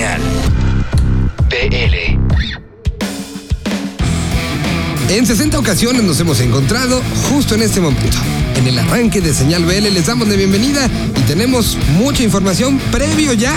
Señal BL. En 60 ocasiones nos hemos encontrado justo en este momento. En el arranque de Señal BL les damos de bienvenida y tenemos mucha información previo ya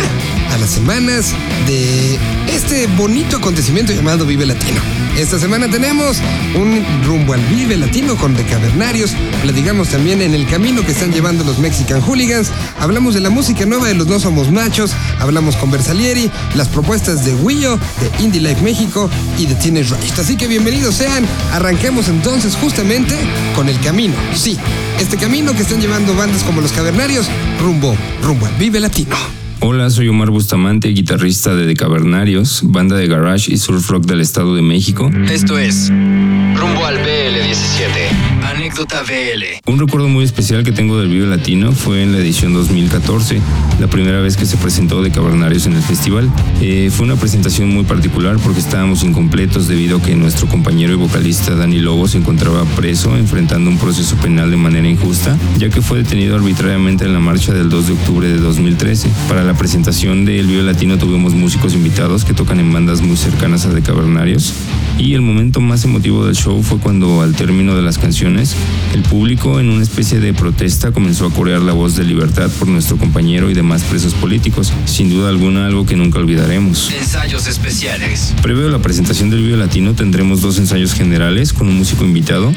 a las semanas de este bonito acontecimiento llamado Vive Latino. Esta semana tenemos un rumbo al Vive Latino con Decavernarios, platicamos también en el camino que están llevando los Mexican Hooligans, hablamos de la música nueva de los No Somos Machos, hablamos con Versalieri, las propuestas de Willo, de Indie Life México y de Teenage Riot. Así que bienvenidos sean, arranquemos entonces justamente con el camino, sí, este camino que están llevando bandas como los Cavernarios rumbo, rumbo al Vive Latino. Hola, soy Omar Bustamante, guitarrista de The Cavernarios, banda de garage y surf rock del Estado de México. Esto es Rumbo al BL17. Anécdota BL. Un recuerdo muy especial que tengo del Vive Latino fue en la edición 2014, la primera vez que se presentó The Cavernarios en el festival. Eh, fue una presentación muy particular porque estábamos incompletos debido a que nuestro compañero y vocalista Dani Lobo se encontraba preso enfrentando un proceso penal de manera injusta, ya que fue detenido arbitrariamente en la marcha del 2 de octubre de 2013. Para la presentación del Vive Latino tuvimos músicos invitados que tocan en bandas muy cercanas a The Cavernarios y el momento más emotivo del show fue cuando al término de las canciones el público en una especie de protesta comenzó a corear la voz de libertad por nuestro compañero y demás presos políticos, sin duda alguna algo que nunca olvidaremos. Ensayos especiales. Previo a la presentación del Vive Latino tendremos dos ensayos generales con un músico invitado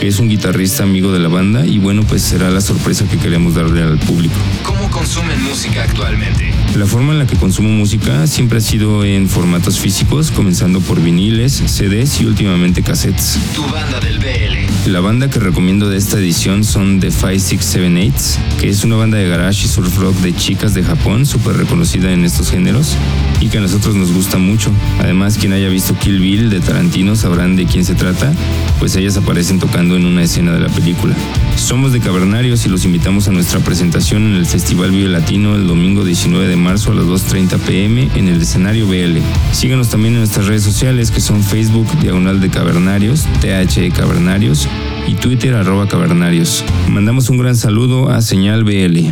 que es un guitarrista amigo de la banda y bueno pues será la sorpresa que queremos darle al público. ¿Cómo consumen música actualmente? La forma en la que consumo música siempre ha sido en formatos físicos, comenzando por viniles, CDs y últimamente cassettes. Tu banda del BL. La banda que recomiendo de esta edición son The 5678, que es una banda de garage y surf rock de chicas de Japón, súper reconocida en estos géneros y que a nosotros nos gusta mucho. Además, quien haya visto Kill Bill de Tarantino sabrán de quién se trata, pues ellas aparecen tocando en una escena de la película. Somos de Cavernarios y los invitamos a nuestra presentación en el Festival Vive Latino el domingo 19 de marzo a las 2.30 pm en el escenario BL. Síganos también en nuestras redes sociales que son Facebook Diagonal de Cavernarios, THE Cavernarios y Twitter arroba Cavernarios. Mandamos un gran saludo a Señal BL.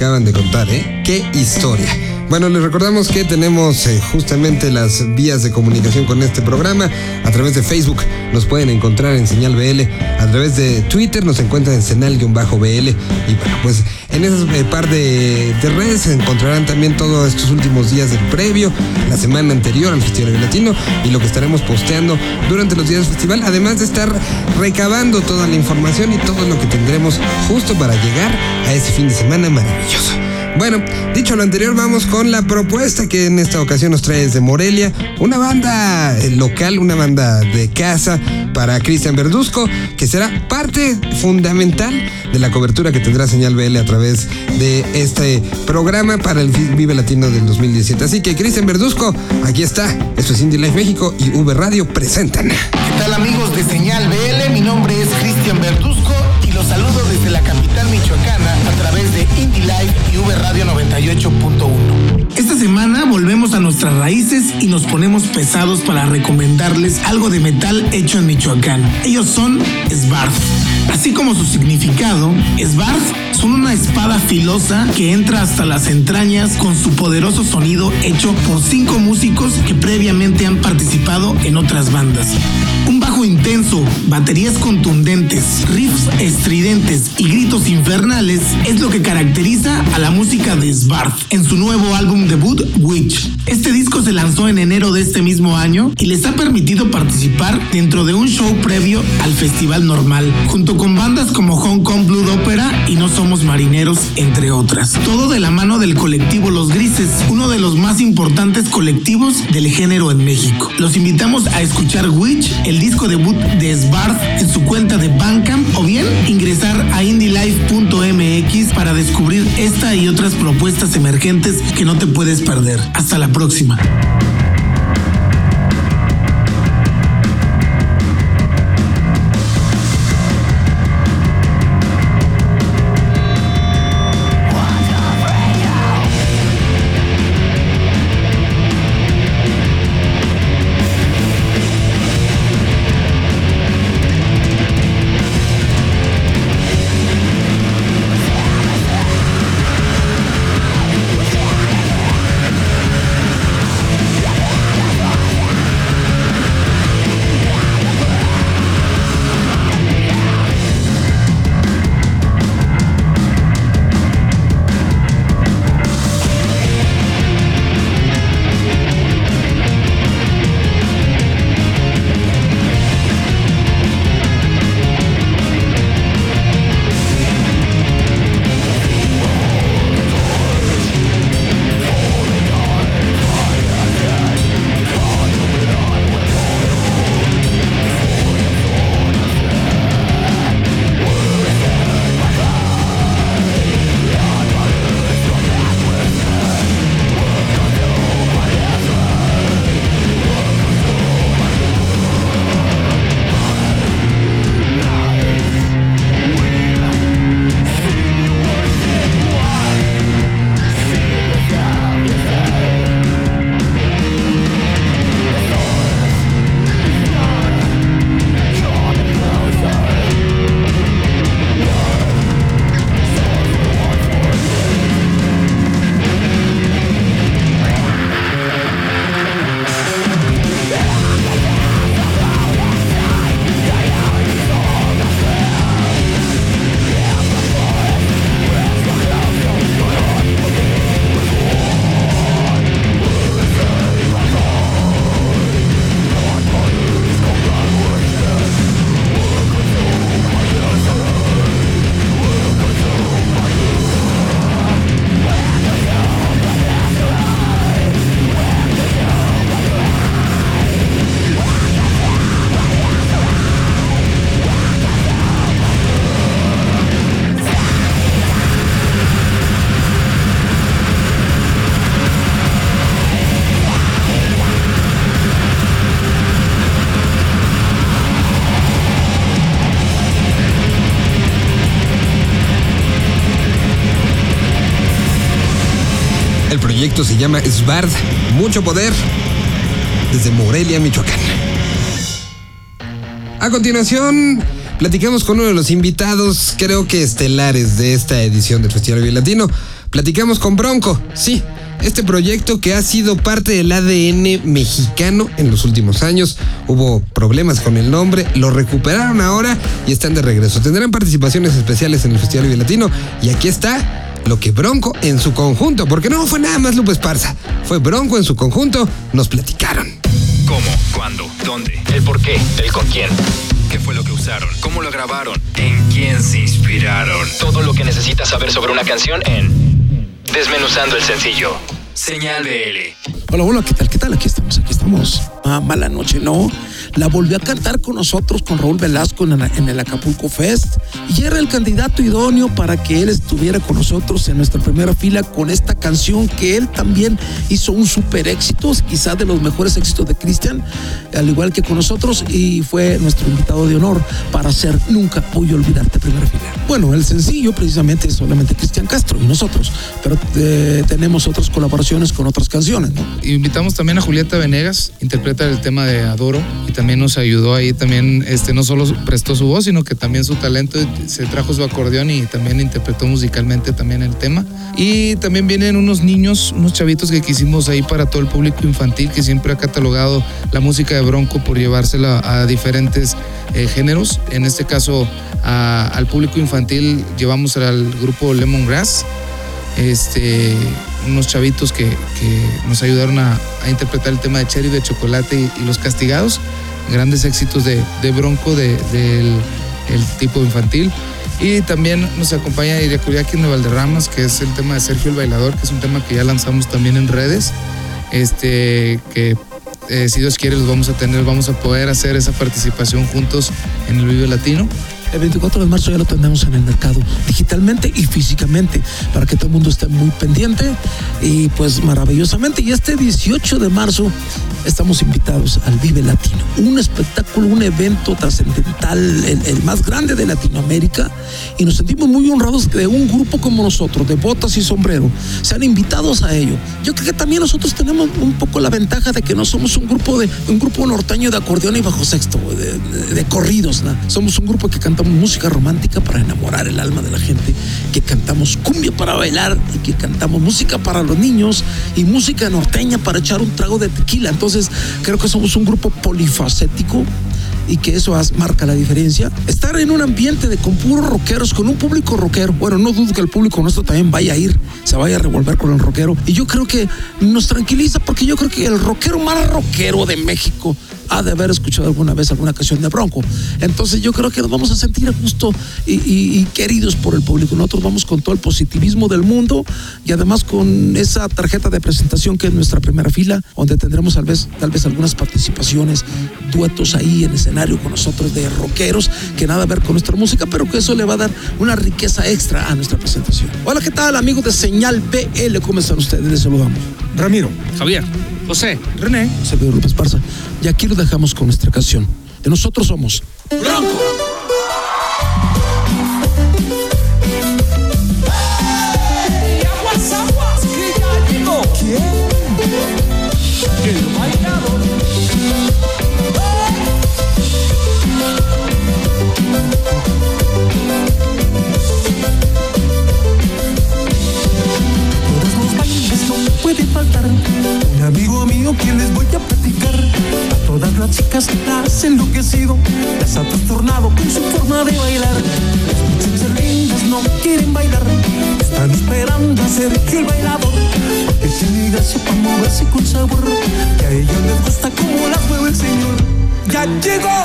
Acaban de contar, ¿eh? ¡Qué historia! Bueno, les recordamos que tenemos eh, justamente las vías de comunicación con este programa. A través de Facebook nos pueden encontrar en Señal BL. A través de Twitter nos encuentran en Senal-BL. Y bueno, pues en esas eh, par de, de, redes encontrarán también todos estos últimos días del previo, la semana anterior al Festival Latino y lo que estaremos posteando durante los días del festival. Además de estar recabando toda la información y todo lo que tendremos justo para llegar a ese fin de semana maravilloso. Bueno, dicho lo anterior, vamos con la propuesta que en esta ocasión nos trae desde Morelia, una banda eh, local, una banda de casa para Cristian Verduzco, que será parte fundamental de la cobertura que tendrá Señal BL a través de este programa para el Vive Latino del 2017. Así que Cristian Verduzco, aquí está. Esto es Indie Life México y V Radio presentan. ¿Qué tal amigos de Señal BL? Mi nombre es Cristian Verduzco los saludo desde la capital michoacana a través de Indie Life y V Radio 98.1. Esta semana volvemos a nuestras raíces y nos ponemos pesados para recomendarles algo de metal hecho en Michoacán. Ellos son Svarth. Así como su significado, Svarth son una espada filosa que entra hasta las entrañas con su poderoso sonido hecho por cinco músicos que previamente han participado en otras bandas. Un bajo intenso, baterías contundentes, riffs estridentes y gritos infernales es lo que caracteriza a la música de Svarth en su nuevo álbum debut Witch. Este disco se lanzó en enero de este mismo año y les ha permitido participar dentro de un show previo al festival normal, junto con bandas como Hong Kong Blue Opera y No Somos Marineros, entre otras. Todo de la mano del colectivo Los Grises, uno de los más importantes colectivos del género en México. Los invitamos a escuchar Witch, el disco debut de Svarth en su cuenta de Bandcamp o bien ingresar a indielife.mx para descubrir esta y otras propuestas emergentes que no te puedes perder. Hasta la próxima. Proyecto se llama SBARD, mucho poder, desde Morelia, Michoacán. A continuación, platicamos con uno de los invitados, creo que estelares de esta edición del Festival Latino, platicamos con Bronco. Sí, este proyecto que ha sido parte del ADN mexicano en los últimos años. Hubo problemas con el nombre, lo recuperaron ahora y están de regreso. Tendrán participaciones especiales en el Festival Vive Latino y aquí está lo que Bronco en su conjunto, porque no fue nada más Lupe Esparza, fue Bronco en su conjunto, nos platicaron. ¿Cómo? ¿Cuándo? ¿Dónde? ¿El por qué? ¿El con quién? ¿Qué fue lo que usaron? ¿Cómo lo grabaron? ¿En quién se inspiraron? Todo lo que necesitas saber sobre una canción en Desmenuzando el sencillo. Señal BL. Hola, hola, ¿qué tal? ¿Qué tal? Aquí estamos, aquí estamos. Ah, mala noche, no. La volvió a cantar con nosotros, con Raúl Velasco en, el Acapulco Fest. Y era el candidato idóneo para que él estuviera con nosotros en nuestra primera fila con esta canción que él también hizo un super éxito, quizás de los mejores éxitos de Cristian, al igual que con nosotros, y fue nuestro invitado de honor para hacer Nunca Voy a Olvidarte primera fila. Bueno, el sencillo precisamente es solamente Cristian Castro y nosotros, pero eh, tenemos otras colaboraciones con otras canciones, invitamos también a Julieta Venegas, interpreta el tema de Adoro también nos ayudó ahí también, este, no solo prestó su voz, sino que también su talento, se trajo su acordeón y también interpretó musicalmente también el tema. Y también vienen unos niños, unos chavitos que quisimos ahí para todo el público infantil que siempre ha catalogado la música de Bronco por llevársela a diferentes eh, géneros. En este caso al público infantil llevamos al grupo Lemongrass este, unos chavitos que, nos ayudaron a, interpretar el tema de Cherry de Chocolate y, Los Castigados, grandes éxitos de, Bronco del el tipo infantil. Y también nos acompaña Iriakuriaki de Valderramas, que es el tema de Sergio el Bailador, que es un tema que ya lanzamos también en redes. Este, que eh, si Dios quiere los vamos a tener, vamos a poder hacer esa participación juntos en el Vive Latino. El 24 de marzo ya lo tendremos en el mercado, digitalmente y físicamente, para que todo el mundo esté muy pendiente y pues maravillosamente. Y este 18 de marzo estamos invitados al Vive Latino, un espectáculo, un evento trascendental, el, más grande de Latinoamérica, y nos sentimos muy honrados de un grupo como nosotros, de botas y sombrero, sean invitados a ello. Yo creo que también nosotros tenemos un poco la ventaja de que no somos un grupo de un grupo norteño de acordeón y bajo sexto, de, corridos, ¿no? somos un grupo que música romántica para enamorar el alma de la gente, que cantamos cumbia para bailar y que cantamos música para los niños y música norteña para echar un trago de tequila. Entonces, creo que somos un grupo polifacético y que eso marca la diferencia. Estar en un ambiente de con puros rockeros, con un público rockero. Bueno, no dudo que el público nuestro también vaya a ir, se vaya a revolver con el rockero. Y yo creo que nos tranquiliza porque yo creo que el rockero más rockero de México ha de haber escuchado alguna vez alguna canción de Bronco. Entonces yo creo que nos vamos a sentir a gusto y, queridos por el público. Nosotros vamos con todo el positivismo del mundo y además con esa tarjeta de presentación que es nuestra primera fila, donde tendremos tal vez, tal vez algunas participaciones, duetos ahí en escenario con nosotros de rockeros, que nada a ver con nuestra música, pero que eso le va a dar una riqueza extra a nuestra presentación. Hola, ¿qué tal amigos de Señal BL? ¿Cómo están ustedes? Les saludamos. Ramiro, Javier, José, René, Sergio López Parza. Y aquí lo dejamos con nuestra canción. De nosotros somos Bronco. Ser el bailador. Porque tiene gracia para moverse con sabor, que a ellos les gusta como las mueve el Señor. Ya llegó,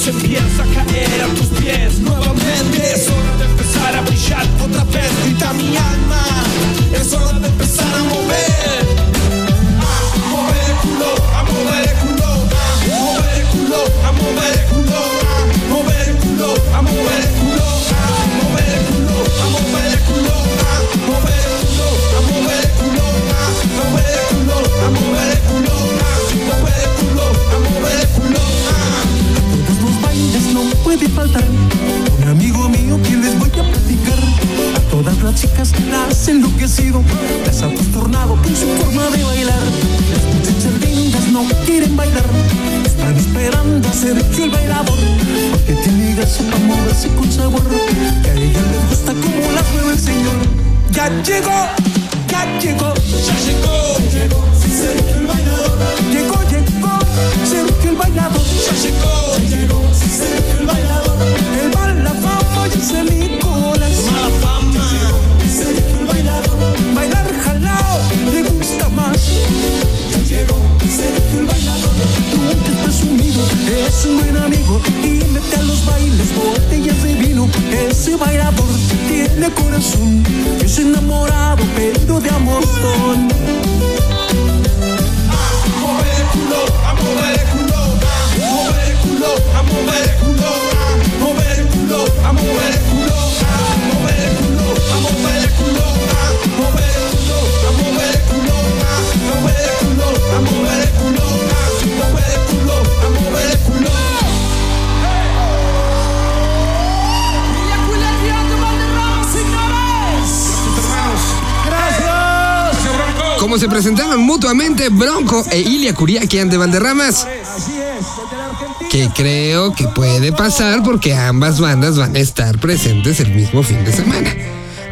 Se empieza a caer a tus pies. Nuevamente Es hora de empezar a brillar. otra vez grita mi alma. Es hora de empezar a mover. Puede faltar un amigo mío que les voy a platicar. A todas las chicas las he enloquecido, las ha trastornado con su forma de bailar. Las muchachas lindas no quieren bailar, están esperando a ser yo el bailador. Porque tiene gracia para moverse con sabor, que a ella les gusta como las mueve el señor. Ya llegó, ya llegó, ya llegó, llegó, sí, el bailador. Llegó, llegó, Sergio el bailador. Ya llegó, llegó, sí, Sergio el bailador. El mala fama y ese Nicolás. Mala fama, Sergio el bailador. Bailar jalao, le gusta más. Ya llegó, Sergio el bailador. Nunca es presumido, es un buen amigo. Y mete a los bailes botellas de vino. Ese bailador tiene corazón. Es enamorado, pero de amor. A mover el culo, a mover el culo, a mover el culo, a mover el culo, a mover el culo, se presentaron mutuamente Bronco e Ilia Curiaquian de Valderramas. Que creo que puede pasar porque ambas bandas van a estar presentes el mismo fin de semana.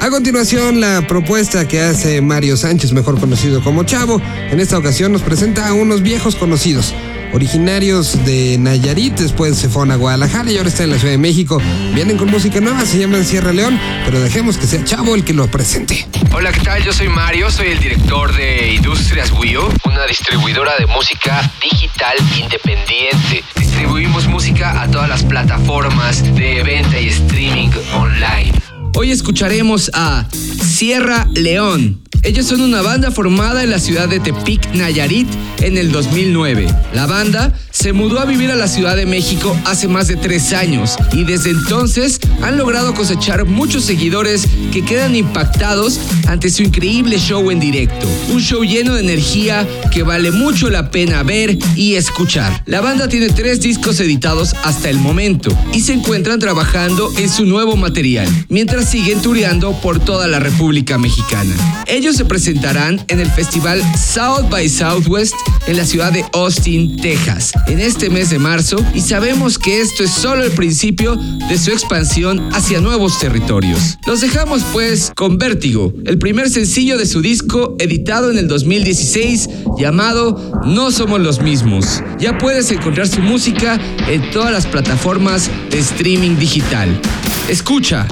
A continuación, la propuesta que hace Mario Sánchez, mejor conocido como Chavo, en esta ocasión nos presenta a unos viejos conocidos, originarios de Nayarit, después se fueron a Guadalajara y ahora están en la Ciudad de México. Vienen con música nueva, se llaman Sierra León, pero dejemos que sea Chavo el que lo presente. Hola, ¿qué tal? Yo soy Mario, soy el director de Industrias Wio, una distribuidora de música digital independiente. Distribuimos música a todas las plataformas de venta y streaming online. Hoy escucharemos a Sierra León. Ellos son una banda formada en la ciudad de Tepic, Nayarit, en el 2009. La banda se mudó a vivir a la Ciudad de México hace más de tres años y desde entonces han logrado cosechar muchos seguidores que quedan impactados ante su increíble show en directo. Un show lleno de energía que vale mucho la pena ver y escuchar. La banda tiene tres discos editados hasta el momento y se encuentran trabajando en su nuevo material, mientras siguen tureando por toda la República Mexicana. Ellos se presentarán en el festival South by Southwest en la ciudad de Austin, Texas, en este mes de marzo y sabemos que esto es solo el principio de su expansión hacia nuevos territorios. Los dejamos pues con Vértigo, el primer sencillo de su disco editado en el 2016 llamado No Somos los Mismos. Ya puedes encontrar su música en todas las plataformas de streaming digital. Escucha.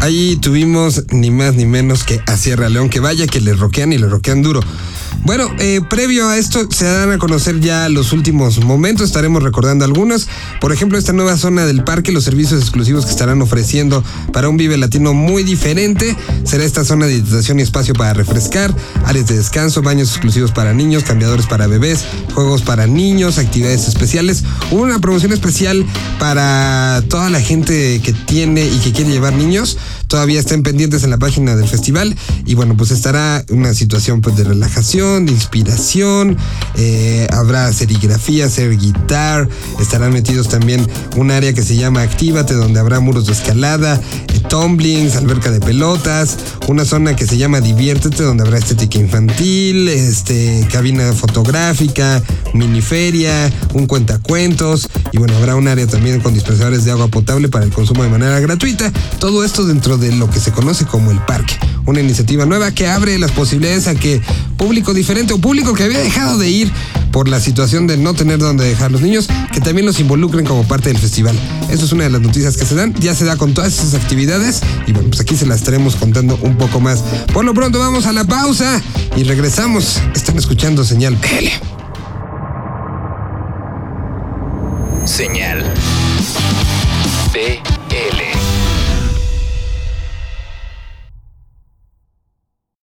Ahí tuvimos ni más ni menos que a Sierra León, que vaya que le roquean y le roquean duro. Bueno, eh, previo a esto se dan a conocer ya los últimos momentos, estaremos recordando algunos. Por ejemplo, esta nueva zona del parque, los servicios exclusivos que estarán ofreciendo para un Vive Latino muy diferente. Será esta zona de hidratación y espacio para refrescar, áreas de descanso, baños exclusivos para niños, cambiadores para bebés, juegos para niños, actividades especiales. Una promoción especial para toda la gente que tiene y que quiere llevar niños. Todavía estén pendientes en la página del festival. Y bueno, pues estará una situación pues de relajación, de inspiración, eh, habrá serigrafía, hacer guitar, estarán metidos también un área que se llama Actívate, donde habrá muros de escalada, eh, tumblings, alberca de pelotas, una zona que se llama Diviértete, donde habrá estética infantil, este, cabina fotográfica, miniferia, un cuentacuentos. Y bueno, habrá un área también con dispensadores de agua potable para el consumo de manera gratuita. Todo esto dentro de lo que se conoce como el parque. Una iniciativa nueva que abre las posibilidades a que público diferente o público que había dejado de ir por la situación de no tener dónde dejar los niños, que también los involucren como parte del festival. Eso es una de las noticias que se dan. Ya se da con todas esas actividades y bueno, pues aquí se las estaremos contando un poco más. Por lo pronto vamos a la pausa y regresamos. Están escuchando Señal PL. Señal